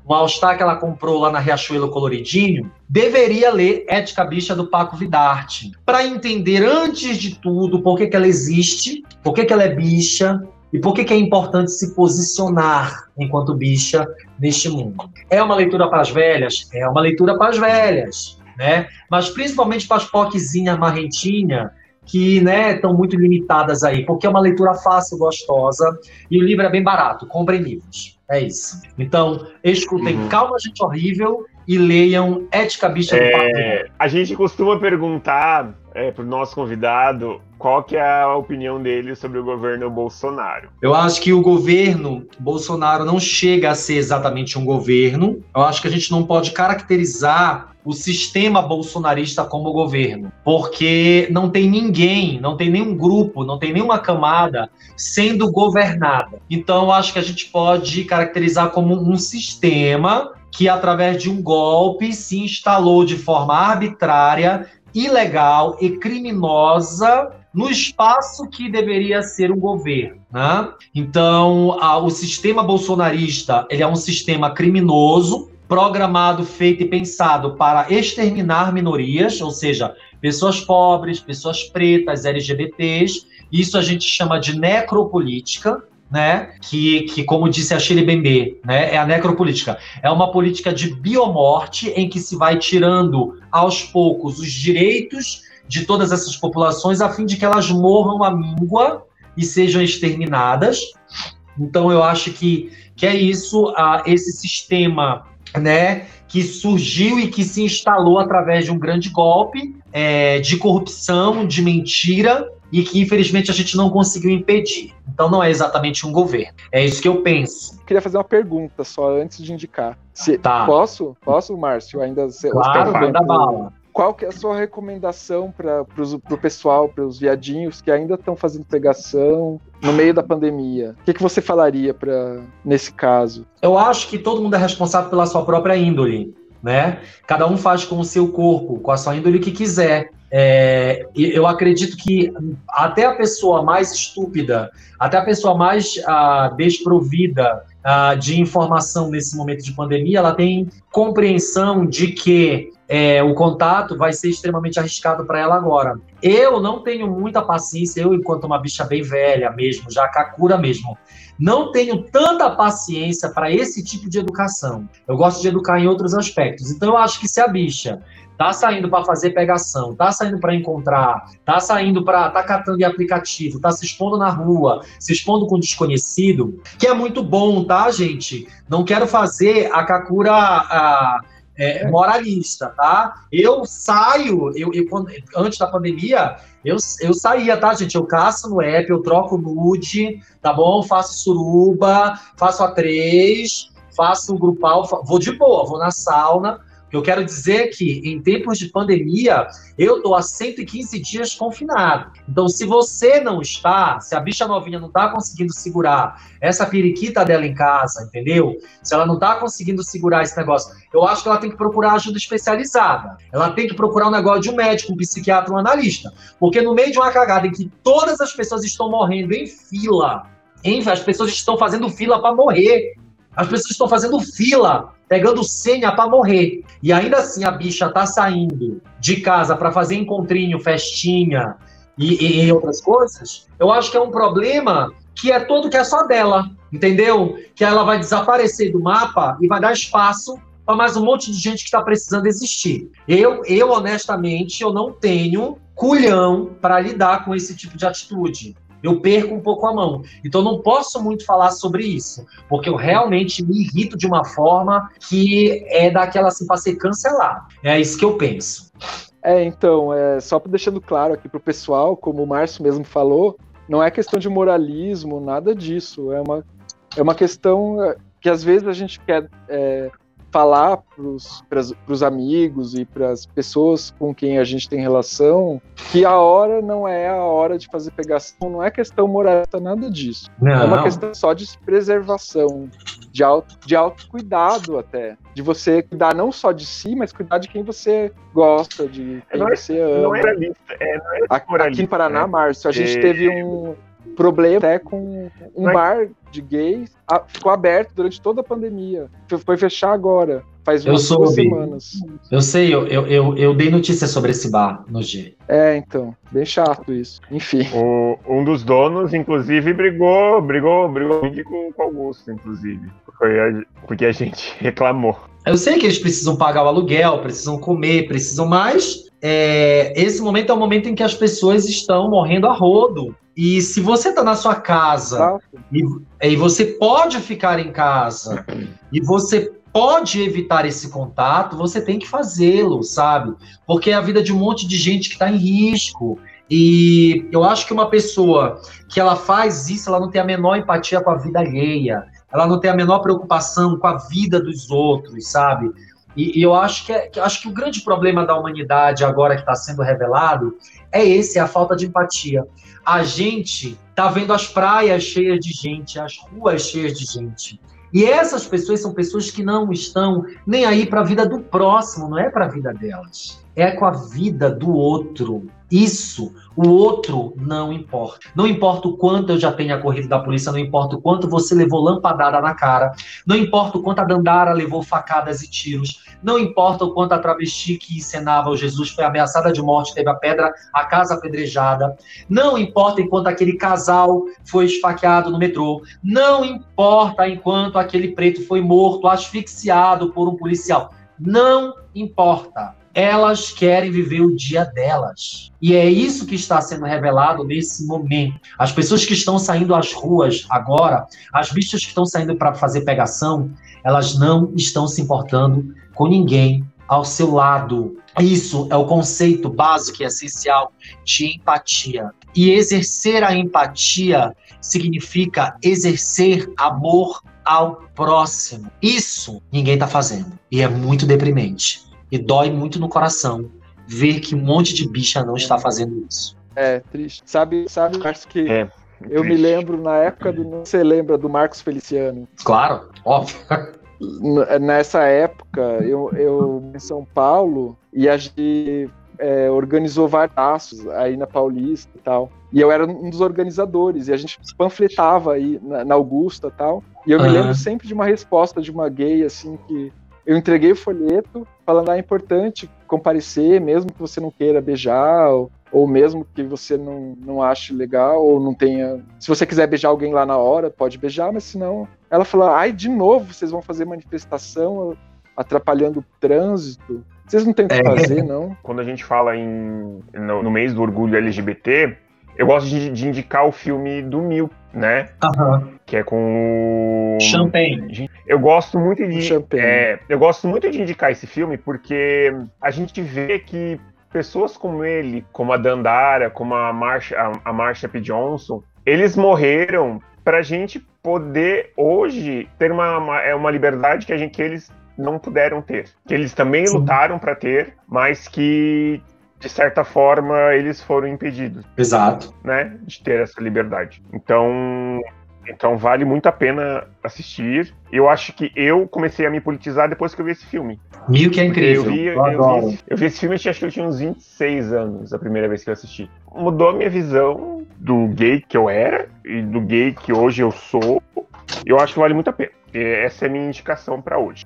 C: um All-Star que ela comprou lá na Riachuelo Coloridinho, deveria ler Ética Bicha do Paco Vidarte, para entender antes de tudo por que, que ela existe, por que, que ela é bicha, e por que, que, é importante se posicionar enquanto bicha neste mundo? É uma leitura para as velhas? É uma leitura para as velhas, né? Mas principalmente para as poquezinhas marrentinha que né, estão muito limitadas aí, porque é uma leitura fácil, gostosa, e o livro é bem barato, comprem livros. É isso. Então, escutem uhum. Calma Gente Horrível e leiam Ética Bicha é, do Papo.
B: A gente costuma perguntar é, para o nosso convidado qual que é a opinião dele sobre o governo Bolsonaro.
C: Eu acho que o governo Bolsonaro não chega a ser exatamente um governo. Eu acho que a gente não pode caracterizar o sistema bolsonarista como governo, porque não tem ninguém, não tem nenhum grupo, não tem nenhuma camada sendo governada. Então, acho que a gente pode caracterizar como um sistema que, através de um golpe, se instalou de forma arbitrária, ilegal e criminosa no espaço que deveria ser um governo. Né? Então, a, o sistema bolsonarista ele é um sistema criminoso, programado, feito e pensado para exterminar minorias, ou seja, pessoas pobres, pessoas pretas, LGBTs. Isso a gente chama de necropolítica. né? Que, que como disse a Shirley Bembe, né? É a necropolítica. É uma política de biomorte em que se vai tirando aos poucos os direitos de todas essas populações a fim de que elas morram à míngua e sejam exterminadas. Então eu acho que, que é isso, uh, esse sistema, né? Que surgiu e que se instalou através de um grande golpe é, de corrupção, de mentira, e que infelizmente a gente não conseguiu impedir. Então não é exatamente um governo. É isso que eu penso.
D: Queria fazer uma pergunta só antes de indicar. Se, tá. Posso? Posso, Márcio? Ainda
C: claro, manda bala.
D: Qual que é a sua recomendação para o pessoal, para os viadinhos que ainda estão fazendo pegação no meio da pandemia? O que, que você falaria para nesse caso?
C: Eu acho que todo mundo é responsável pela sua própria índole. Né? Cada um faz com o seu corpo, com a sua índole que quiser. É, eu acredito que até a pessoa mais estúpida, até a pessoa mais ah, desprovida ah, de informação nesse momento de pandemia, ela tem compreensão de que é, o contato vai ser extremamente arriscado para ela agora. Eu não tenho muita paciência, eu, enquanto uma bicha bem velha mesmo, já Kakura mesmo, não tenho tanta paciência para esse tipo de educação. Eu gosto de educar em outros aspectos. Então, eu acho que se a bicha tá saindo para fazer pegação, tá saindo para encontrar, tá saindo para tá catando em aplicativo, tá se expondo na rua, se expondo com desconhecido, que é muito bom, tá, gente? Não quero fazer a Kakura a, é, moralista, tá? Eu saio, eu, eu, antes da pandemia, eu, eu saía, tá, gente? Eu caço no app, eu troco nude, tá bom? Faço suruba, faço a três, faço grupal, vou de boa, vou na sauna, eu quero dizer que, em tempos de pandemia, eu estou há 115 dias confinado. Então, se você não está, se a bicha novinha não está conseguindo segurar essa periquita dela em casa, entendeu? Se ela não está conseguindo segurar esse negócio, eu acho que ela tem que procurar ajuda especializada. Ela tem que procurar um negócio de um médico, um psiquiatra, um analista. Porque no meio de uma cagada em que todas as pessoas estão morrendo em fila, hein? as pessoas estão fazendo fila para morrer. As pessoas estão fazendo fila pegando senha para morrer. E ainda assim a bicha tá saindo de casa para fazer encontrinho, festinha e, e, outras coisas, eu acho que é um problema que é todo que é só dela, entendeu? Que ela vai desaparecer do mapa e vai dar espaço para mais um monte de gente que está precisando existir. Eu, eu honestamente, eu não tenho culhão para lidar com esse tipo de atitude eu perco um pouco a mão. Então não posso muito falar sobre isso, porque eu realmente me irrito de uma forma que é daquela assim para ser cancelado. É isso que eu penso.
D: É, então, é, só deixando claro aqui para o pessoal, como o Márcio mesmo falou, não é questão de moralismo, nada disso. É uma, é uma questão é, que às vezes a gente quer é, falar para os amigos e para as pessoas com quem a gente tem relação que a hora não é a hora de fazer pegação, não é questão moralista, nada disso. Não. É uma questão só de preservação, de, auto, de autocuidado até. De você cuidar não só de si, mas cuidar de quem você gosta, de quem não é você é, ama. Não é moralista, é, não é aqui, aqui em Paraná, né? Márcio, a gente é... teve um problema até com um Mas... bar de gays, a, ficou aberto durante toda a pandemia. Foi fechar agora, faz umas duas semanas.
C: Eu sei, eu, eu, eu, eu, dei notícia sobre esse bar no G.
D: É, então, bem chato isso. Enfim.
B: O, um dos donos, inclusive, brigou, brigou, brigou com o Augusto, inclusive. Porque porque a gente reclamou.
C: Eu sei que eles precisam pagar o aluguel, precisam comer, precisam mais. É, esse momento é o momento em que as pessoas estão morrendo a rodo. E se você está na sua casa e, e, você pode ficar em casa e você pode evitar esse contato, você tem que fazê-lo, sabe? Porque é a vida de um monte de gente que está em risco. E eu acho que uma pessoa que ela faz isso, ela não tem a menor empatia com a vida alheia, ela não tem a menor preocupação com a vida dos outros, sabe? E, e eu acho que, é, que, acho que o grande problema da humanidade agora que está sendo revelado é esse, é a falta de empatia a gente tá vendo as praias cheias de gente, as ruas cheias de gente. E essas pessoas são pessoas que não estão nem aí para a vida do próximo, não é para a vida delas. é com a vida do outro. Isso, o outro não importa. Não importa o quanto eu já tenha corrido da polícia, não importa o quanto você levou lampadada na cara, não importa o quanto a Dandara levou facadas e tiros, não importa o quanto a travesti que encenava o Jesus foi ameaçada de morte, teve a pedra, a casa apedrejada, não importa enquanto aquele casal foi esfaqueado no metrô, não importa enquanto aquele preto foi morto, asfixiado por um policial. Não importa elas querem viver o dia delas. E é isso que está sendo revelado nesse momento. As pessoas que estão saindo às ruas agora, as bichas que estão saindo para fazer pegação, elas não estão se importando com ninguém ao seu lado. Isso é o conceito básico e essencial de empatia. E exercer a empatia significa exercer amor ao próximo. Isso ninguém está fazendo. E é muito deprimente. E dói muito no coração ver que um monte de bicha não está fazendo isso.
D: É, triste. Sabe, sabe, Marcos, que é, eu me lembro na época do. Você lembra do Marcos Feliciano?
C: Claro, óbvio.
D: Nessa época, eu, eu em São Paulo e a gente é, organizou vários aí na Paulista e tal. E eu era um dos organizadores, e a gente panfletava aí na, na Augusta e tal. E eu uhum. me lembro sempre de uma resposta de uma gay, assim, que eu entreguei o folheto falando, ah, é importante comparecer, mesmo que você não queira beijar, ou, ou mesmo que você não, não ache legal, ou não tenha. Se você quiser beijar alguém lá na hora, pode beijar, mas se não. Ela falou, ai, de novo, vocês vão fazer manifestação atrapalhando o trânsito. Vocês não têm o que é. fazer, não?
B: Quando a gente fala em, no, no mês do orgulho LGBT, eu gosto de, de, indicar o filme do Mil, né?
C: Uhum.
B: Que é com o.
C: Champagne.
B: Eu gosto muito de. É, eu gosto muito de indicar esse filme porque a gente vê que pessoas como ele, como a Dandara, como a Marsha, a, a Marsha P. Johnson, eles morreram pra gente poder hoje ter uma, uma, é uma liberdade que, a gente, que eles não puderam ter. Que eles também Sim. lutaram para ter, mas que de certa forma, eles foram impedidos.
C: Exato.
B: Né, de ter essa liberdade. Então, então vale muito a pena assistir. Eu acho que eu comecei a me politizar depois que eu vi esse filme.
C: Mil que é incrível.
B: Eu vi, eu, eu, vi, eu vi, esse filme, acho que eu tinha uns 26 anos, a primeira vez que eu assisti. Mudou a minha visão do gay que eu era e do gay que hoje eu sou. Eu acho que vale muito a pena. Essa é a minha indicação para hoje.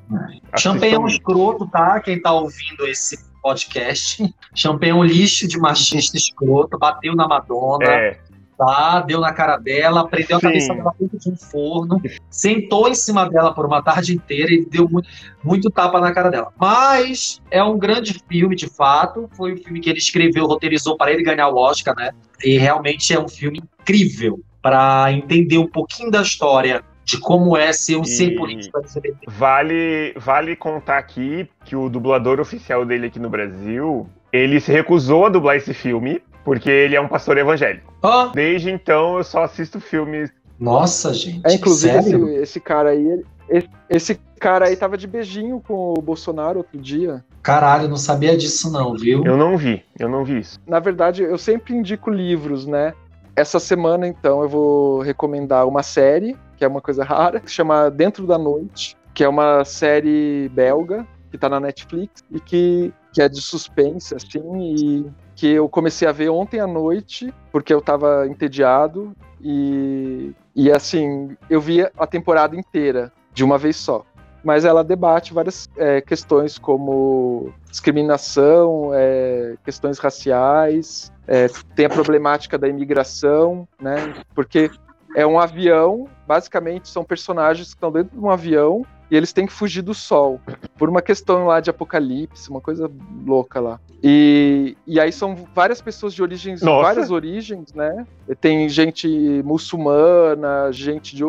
C: Champanhe é um escroto, tá? Quem tá ouvindo esse podcast. Champanhe é um lixo de machista escroto, bateu na Madonna. É. Tá, deu na cara dela, prendeu Sim. a cabeça dela dentro de um forno, sentou em cima dela por uma tarde inteira e deu muito, muito tapa na cara dela. Mas é um grande filme, de fato. Foi um filme que ele escreveu, roteirizou para ele ganhar o Oscar, né? E realmente é um filme incrível para entender um pouquinho da história de como é ser um ser político LGBT.
B: Vale, vale contar aqui que o dublador oficial dele aqui no Brasil, ele se recusou a dublar esse filme porque ele é um pastor evangélico.
C: Oh.
B: Desde então eu só assisto filmes.
C: Nossa, gente.
D: É, inclusive esse, esse, cara aí, esse, esse cara aí tava de beijinho com o Bolsonaro outro dia.
C: Caralho, não sabia disso não, viu?
B: Eu não vi, eu não vi isso.
D: Na verdade, eu sempre indico livros, né? Essa semana, então, eu vou recomendar uma série que é uma coisa rara, que se chama Dentro da Noite, que é uma série belga que tá na Netflix e que, que é de suspense, assim, e que eu comecei a ver ontem à noite, porque eu tava entediado, e, e assim, eu vi a temporada inteira, de uma vez só. Mas ela debate várias é, questões como discriminação, é, questões raciais, é, tem a problemática da imigração, né? Porque é um avião, basicamente são personagens que estão dentro de um avião e eles têm que fugir do sol, por uma questão lá de apocalipse, uma coisa louca lá. E, e aí são várias pessoas de origens, Nossa. várias origens, né? Tem gente muçulmana, gente de,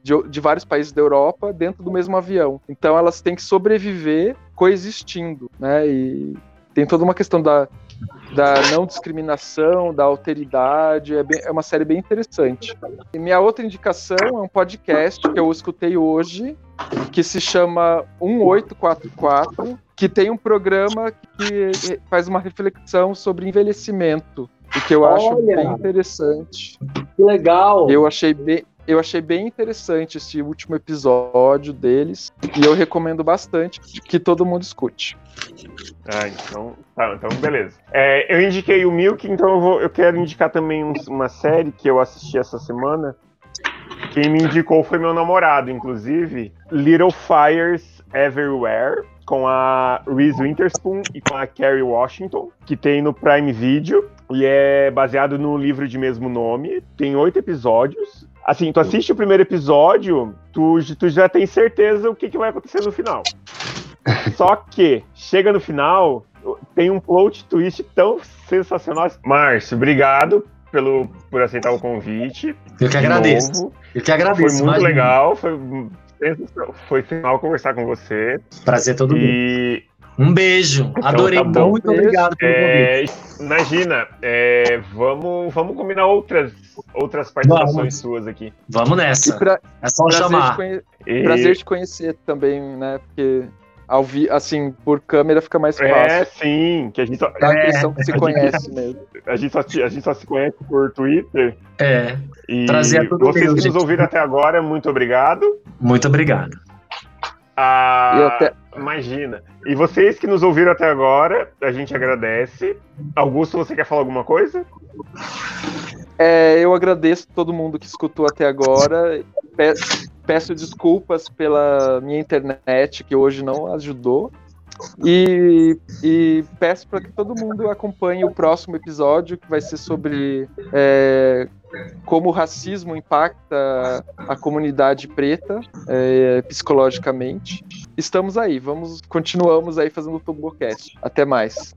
D: de, de, vários países da Europa dentro do mesmo avião. Então elas têm que sobreviver coexistindo, né? E tem toda uma questão da, da não discriminação, da alteridade. É, bem, é, uma série bem interessante. E minha outra indicação é um podcast que eu escutei hoje, que se chama 1844, que tem um programa que faz uma reflexão sobre envelhecimento, o que eu acho Olha, bem interessante.
C: Que legal!
D: Eu achei bem, eu achei bem interessante esse último episódio deles e eu recomendo bastante que todo mundo escute.
B: Ah, então, tá, então beleza. É, eu indiquei o Milk, então eu, vou, eu quero indicar também um, uma série que eu assisti essa semana. Quem me indicou foi meu namorado, inclusive, Little Fires Everywhere, com a Reese Witherspoon e com a Kerry Washington, que tem no Prime Video e é baseado no livro de mesmo nome. Tem oito episódios. Assim, tu assiste o primeiro episódio, tu, tu já tem certeza o que, que vai acontecer no final. Só que chega no final, tem um plot twist tão sensacional. Márcio, obrigado pelo, por aceitar o convite.
C: Eu que agradeço. Novo. Eu que agradeço.
B: Foi muito legal, foi, foi final conversar com você.
C: Prazer todo e... mundo. Um beijo. Então, Adorei. Tá muito obrigado pelo
B: é, convite. Imagina, é, vamos, vamos combinar outras, outras participações vamos. suas aqui.
C: Vamos nessa. Pra, é só chamar. Te
D: e... Prazer te conhecer também, né? Porque ao vi, assim, por câmera fica mais
B: é,
D: fácil.
B: É, sim, que a gente só,
D: Dá a impressão é, que se conhece mesmo.
B: A gente, só, a gente só se conhece por Twitter.
C: É.
B: E Trazer tudo vocês meu, que gente. nos ouviram até agora, muito obrigado.
C: Muito obrigado.
B: Ah, até... Imagina. E vocês que nos ouviram até agora, a gente agradece. Augusto, você quer falar alguma coisa?
D: É, eu agradeço todo mundo que escutou até agora. Peço, peço desculpas pela minha internet, que hoje não ajudou. E, e peço para que todo mundo acompanhe o próximo episódio, que vai ser sobre é, como o racismo impacta a comunidade preta é, psicologicamente. Estamos aí, vamos, continuamos aí fazendo o Tumbocast. Até mais.